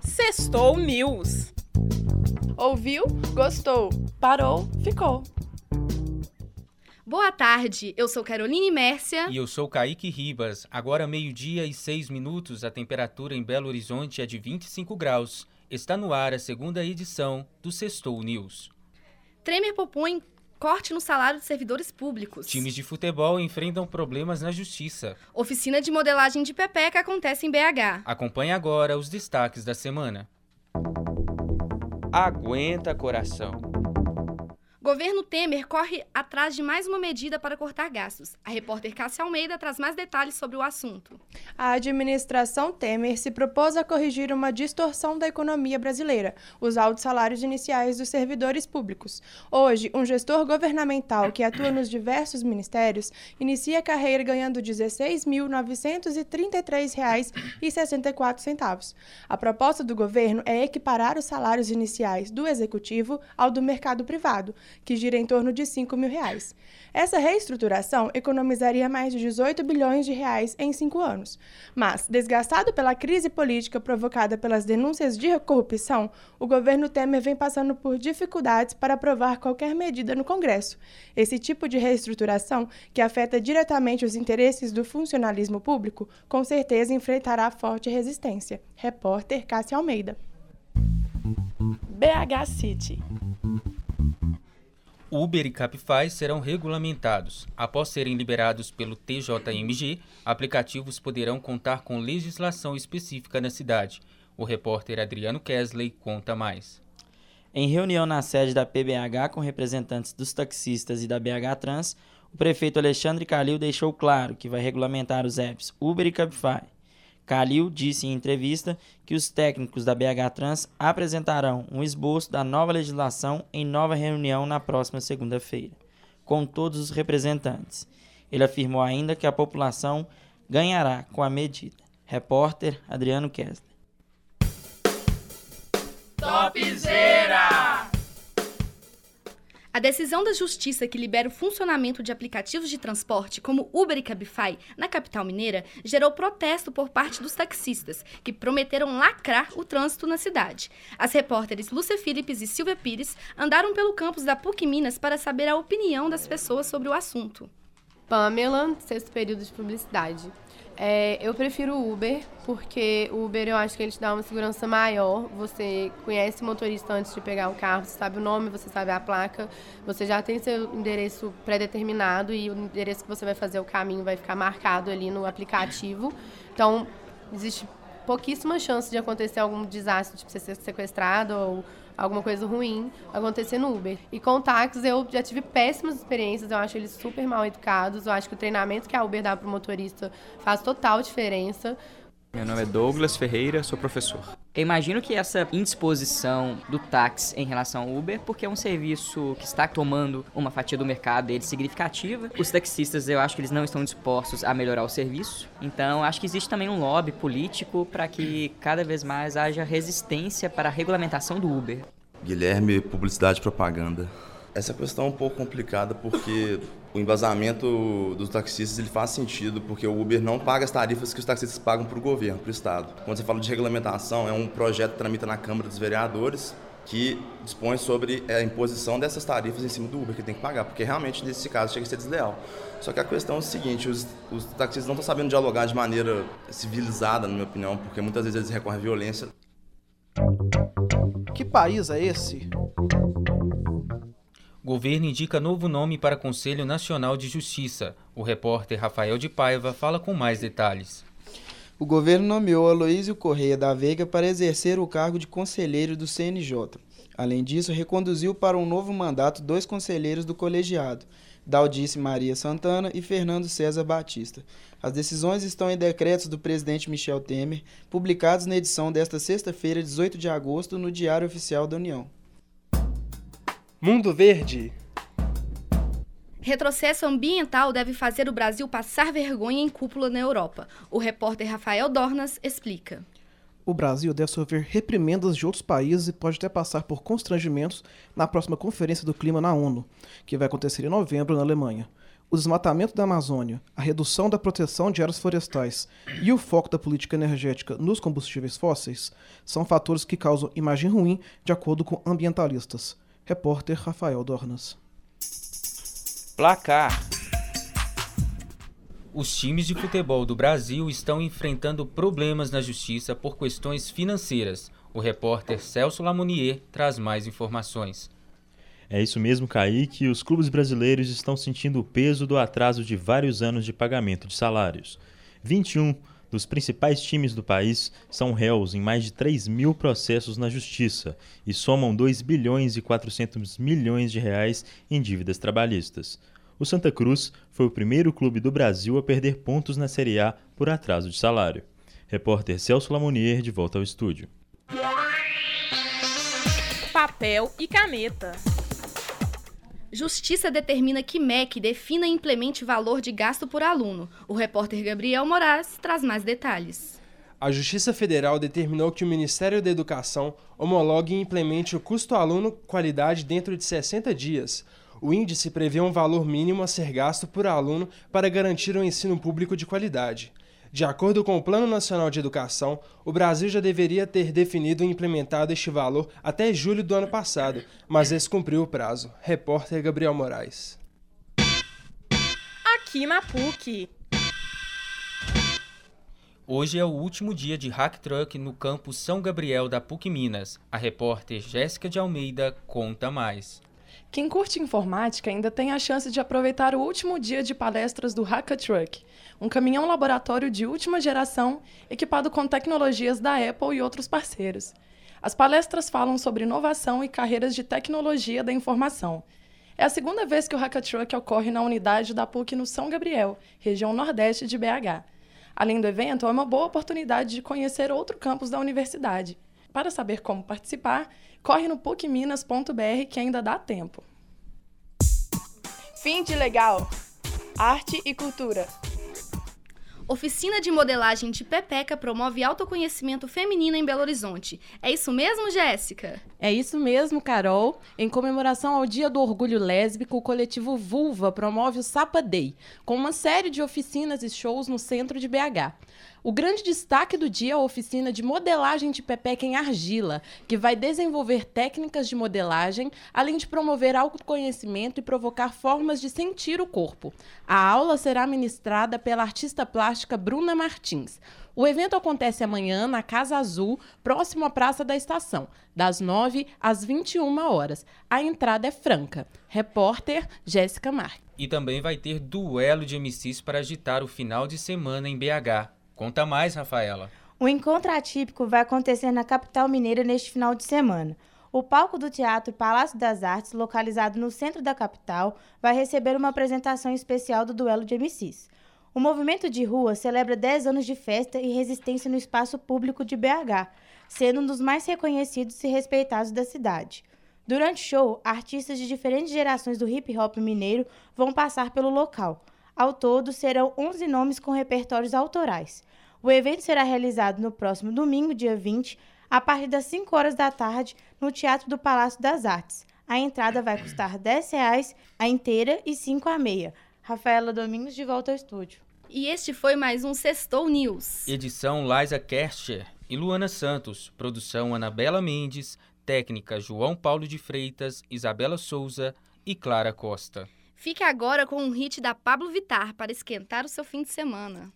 Sextou News. Ouviu? Gostou. Parou? Ficou. Boa tarde, eu sou Caroline Mércia. E eu sou Kaique Ribas. Agora meio-dia e seis minutos, a temperatura em Belo Horizonte é de 25 graus. Está no ar a segunda edição do Sextou News. Tremer propõe corte no salário de servidores públicos. Times de futebol enfrentam problemas na justiça. Oficina de modelagem de Pepeca acontece em BH. Acompanhe agora os destaques da semana. Aguenta coração. Governo Temer corre atrás de mais uma medida para cortar gastos. A repórter Cássia Almeida traz mais detalhes sobre o assunto. A administração Temer se propôs a corrigir uma distorção da economia brasileira, os altos salários iniciais dos servidores públicos. Hoje, um gestor governamental que atua nos diversos ministérios inicia a carreira ganhando R$ 16.933,64. A proposta do governo é equiparar os salários iniciais do executivo ao do mercado privado que gira em torno de 5 mil reais. Essa reestruturação economizaria mais de 18 bilhões de reais em cinco anos. Mas, desgastado pela crise política provocada pelas denúncias de corrupção, o governo Temer vem passando por dificuldades para aprovar qualquer medida no Congresso. Esse tipo de reestruturação, que afeta diretamente os interesses do funcionalismo público, com certeza enfrentará forte resistência. Repórter Cássia Almeida. BH City. Uber e Cabify serão regulamentados. Após serem liberados pelo TJMG, aplicativos poderão contar com legislação específica na cidade. O repórter Adriano Kesley conta mais. Em reunião na sede da PBH com representantes dos taxistas e da BH Trans, o prefeito Alexandre Calil deixou claro que vai regulamentar os apps Uber e Cabify. Calil disse em entrevista que os técnicos da BH Trans apresentarão um esboço da nova legislação em nova reunião na próxima segunda-feira, com todos os representantes. Ele afirmou ainda que a população ganhará com a medida. Repórter Adriano Kessler. Topzera! A decisão da Justiça que libera o funcionamento de aplicativos de transporte como Uber e Cabify na capital mineira gerou protesto por parte dos taxistas, que prometeram lacrar o trânsito na cidade. As repórteres Lúcia Philips e Silvia Pires andaram pelo campus da PUC Minas para saber a opinião das pessoas sobre o assunto. Pamela, sexto período de publicidade. É, eu prefiro o Uber, porque o Uber eu acho que ele te dá uma segurança maior. Você conhece o motorista antes de pegar o carro, você sabe o nome, você sabe a placa, você já tem seu endereço pré-determinado e o endereço que você vai fazer o caminho vai ficar marcado ali no aplicativo. Então, existe pouquíssima chance de acontecer algum desastre, tipo você ser sequestrado ou alguma coisa ruim acontecer no Uber. E com táxis eu já tive péssimas experiências, eu acho eles super mal educados, eu acho que o treinamento que a Uber dá para o motorista faz total diferença. Meu nome é Douglas Ferreira, sou professor. Eu imagino que essa indisposição do táxi em relação ao Uber, porque é um serviço que está tomando uma fatia do mercado dele significativa. Os taxistas, eu acho que eles não estão dispostos a melhorar o serviço. Então, acho que existe também um lobby político para que cada vez mais haja resistência para a regulamentação do Uber. Guilherme, publicidade e propaganda. Essa questão é um pouco complicada porque o embasamento dos taxistas ele faz sentido, porque o Uber não paga as tarifas que os taxistas pagam para o governo, para o Estado. Quando você fala de regulamentação, é um projeto que tramita na Câmara dos Vereadores que dispõe sobre a imposição dessas tarifas em cima do Uber que tem que pagar, porque realmente nesse caso chega a ser desleal. Só que a questão é o seguinte, os, os taxistas não estão sabendo dialogar de maneira civilizada, na minha opinião, porque muitas vezes eles recorrem à violência. Que país é esse? Governo indica novo nome para Conselho Nacional de Justiça. O repórter Rafael de Paiva fala com mais detalhes. O governo nomeou Aloísio Correia da Veiga para exercer o cargo de conselheiro do CNJ. Além disso, reconduziu para um novo mandato dois conselheiros do colegiado, Daldice Maria Santana e Fernando César Batista. As decisões estão em decretos do presidente Michel Temer, publicados na edição desta sexta-feira, 18 de agosto, no Diário Oficial da União. Mundo Verde. Retrocesso ambiental deve fazer o Brasil passar vergonha em cúpula na Europa. O repórter Rafael Dornas explica. O Brasil deve sofrer reprimendas de outros países e pode até passar por constrangimentos na próxima Conferência do Clima na ONU, que vai acontecer em novembro na Alemanha. o desmatamento da Amazônia, a redução da proteção de áreas florestais e o foco da política energética nos combustíveis fósseis são fatores que causam imagem ruim, de acordo com ambientalistas. Repórter Rafael Dornas. Placar. Os times de futebol do Brasil estão enfrentando problemas na justiça por questões financeiras. O repórter Celso Lamonier traz mais informações. É isso mesmo, Kaique. Os clubes brasileiros estão sentindo o peso do atraso de vários anos de pagamento de salários. 21 dos principais times do país são réus em mais de 3 mil processos na justiça e somam 2 bilhões e 400 milhões de reais em dívidas trabalhistas. O Santa Cruz foi o primeiro clube do Brasil a perder pontos na Série A por atraso de salário. Repórter Celso Lamonier de volta ao estúdio. Papel e caneta. Justiça determina que MEC defina e implemente valor de gasto por aluno. O repórter Gabriel Moraes traz mais detalhes. A Justiça Federal determinou que o Ministério da Educação homologue e implemente o custo aluno qualidade dentro de 60 dias. O índice prevê um valor mínimo a ser gasto por aluno para garantir um ensino público de qualidade. De acordo com o Plano Nacional de Educação, o Brasil já deveria ter definido e implementado este valor até julho do ano passado, mas descumpriu o prazo. Repórter Gabriel Moraes. Aqui na PUC. Hoje é o último dia de Hack Truck no campus São Gabriel da PUC Minas. A repórter Jéssica de Almeida conta mais. Quem curte informática ainda tem a chance de aproveitar o último dia de palestras do Hackathruck, um caminhão laboratório de última geração equipado com tecnologias da Apple e outros parceiros. As palestras falam sobre inovação e carreiras de tecnologia da informação. É a segunda vez que o Hackathruck ocorre na unidade da PUC no São Gabriel, região nordeste de BH. Além do evento, é uma boa oportunidade de conhecer outro campus da universidade. Para saber como participar, corre no pucminas.br que ainda dá tempo. Fim de legal. Arte e cultura. Oficina de modelagem de Pepeca promove autoconhecimento feminino em Belo Horizonte. É isso mesmo, Jéssica? É isso mesmo, Carol. Em comemoração ao Dia do Orgulho Lésbico, o coletivo Vulva promove o Sapa Day, com uma série de oficinas e shows no centro de BH. O grande destaque do dia é a oficina de modelagem de pepeca em argila, que vai desenvolver técnicas de modelagem, além de promover autoconhecimento e provocar formas de sentir o corpo. A aula será ministrada pela artista plástica Bruna Martins. O evento acontece amanhã na Casa Azul, próximo à Praça da Estação, das 9 às 21 horas. A entrada é franca. Repórter Jéssica Marques. E também vai ter duelo de MCs para agitar o final de semana em BH. Conta mais, Rafaela. O encontro atípico vai acontecer na capital mineira neste final de semana. O palco do Teatro Palácio das Artes, localizado no centro da capital, vai receber uma apresentação especial do duelo de MCs. O movimento de rua celebra 10 anos de festa e resistência no espaço público de BH, sendo um dos mais reconhecidos e respeitados da cidade. Durante o show, artistas de diferentes gerações do hip hop mineiro vão passar pelo local. Ao todo, serão 11 nomes com repertórios autorais. O evento será realizado no próximo domingo, dia 20, a partir das 5 horas da tarde, no Teatro do Palácio das Artes. A entrada vai custar R$ 10 a inteira e 5 a meia. Rafaela Domingos, de volta ao estúdio. E este foi mais um Sextou News. Edição Liza Kerster e Luana Santos. Produção Anabela Mendes. Técnica João Paulo de Freitas, Isabela Souza e Clara Costa. Fique agora com um hit da Pablo Vitar para esquentar o seu fim de semana.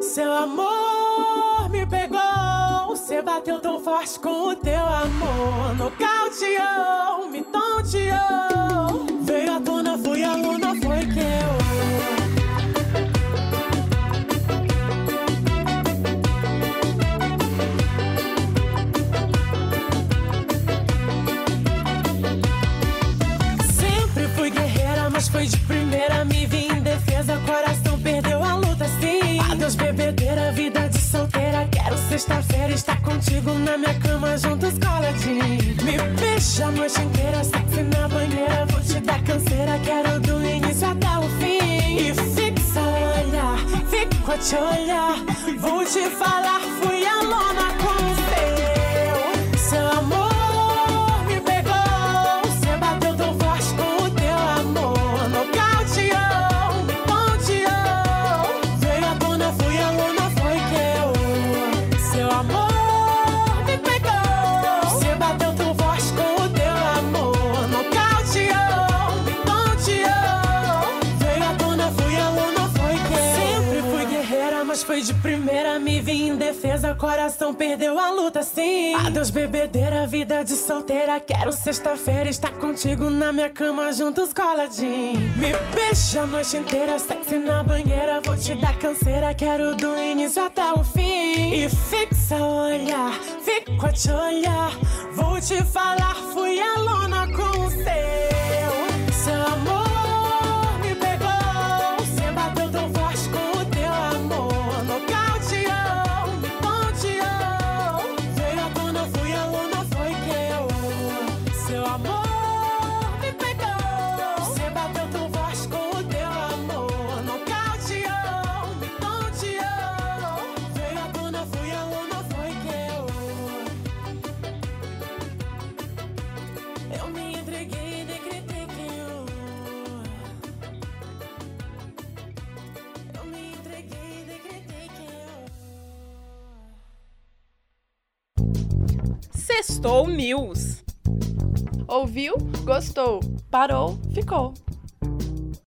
Seu amor me pegou, você bateu tão forte com o teu amor. Nocauteou, me tonteou. Veio à tona, fui aluna, foi que eu. Sexta-feira estar contigo na minha cama juntos coladinho. Me beija a noite inteira, sexy na banheira. Vou te dar canseira, quero do início até o fim. E fixa o olhar, fico a te olhar. Vou te falar, fui a lona defesa, coração perdeu a luta, sim. Adeus, bebedeira, vida de solteira. Quero sexta-feira estar contigo na minha cama, juntos coladinho. Me beija a noite inteira, sexy na banheira. Vou te dar canseira, quero do início até o fim. E fixa o olhar, fico a te olhar. Vou te falar, fui a lona Sextou News. Ouviu? Gostou. Parou? Ficou.